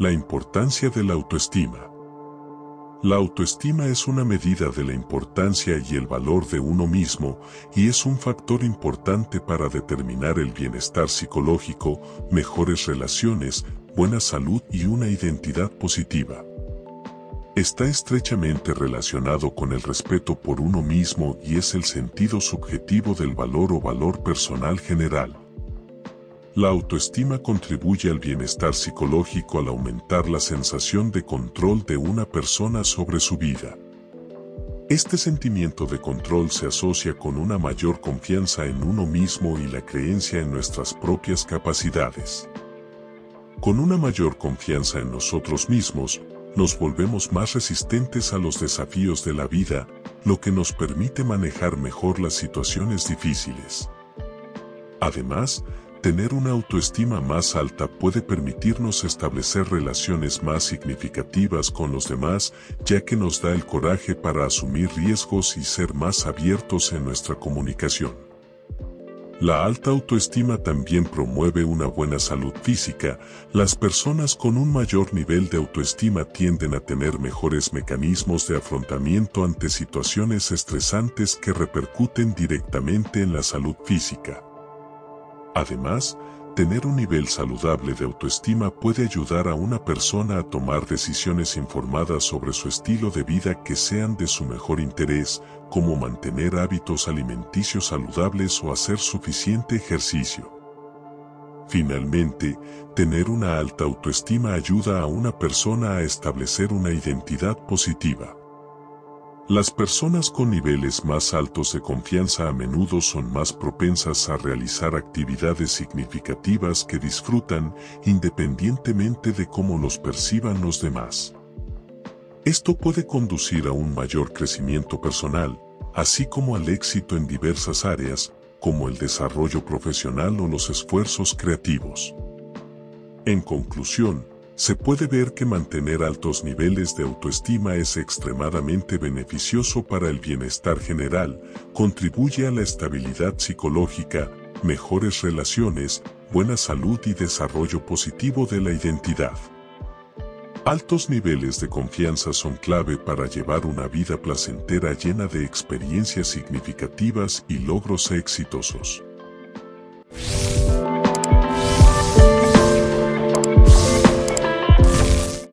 La importancia de la autoestima. La autoestima es una medida de la importancia y el valor de uno mismo y es un factor importante para determinar el bienestar psicológico, mejores relaciones, buena salud y una identidad positiva. Está estrechamente relacionado con el respeto por uno mismo y es el sentido subjetivo del valor o valor personal general. La autoestima contribuye al bienestar psicológico al aumentar la sensación de control de una persona sobre su vida. Este sentimiento de control se asocia con una mayor confianza en uno mismo y la creencia en nuestras propias capacidades. Con una mayor confianza en nosotros mismos, nos volvemos más resistentes a los desafíos de la vida, lo que nos permite manejar mejor las situaciones difíciles. Además, Tener una autoestima más alta puede permitirnos establecer relaciones más significativas con los demás, ya que nos da el coraje para asumir riesgos y ser más abiertos en nuestra comunicación. La alta autoestima también promueve una buena salud física. Las personas con un mayor nivel de autoestima tienden a tener mejores mecanismos de afrontamiento ante situaciones estresantes que repercuten directamente en la salud física. Además, tener un nivel saludable de autoestima puede ayudar a una persona a tomar decisiones informadas sobre su estilo de vida que sean de su mejor interés, como mantener hábitos alimenticios saludables o hacer suficiente ejercicio. Finalmente, tener una alta autoestima ayuda a una persona a establecer una identidad positiva. Las personas con niveles más altos de confianza a menudo son más propensas a realizar actividades significativas que disfrutan independientemente de cómo los perciban los demás. Esto puede conducir a un mayor crecimiento personal, así como al éxito en diversas áreas, como el desarrollo profesional o los esfuerzos creativos. En conclusión, se puede ver que mantener altos niveles de autoestima es extremadamente beneficioso para el bienestar general, contribuye a la estabilidad psicológica, mejores relaciones, buena salud y desarrollo positivo de la identidad. Altos niveles de confianza son clave para llevar una vida placentera llena de experiencias significativas y logros exitosos.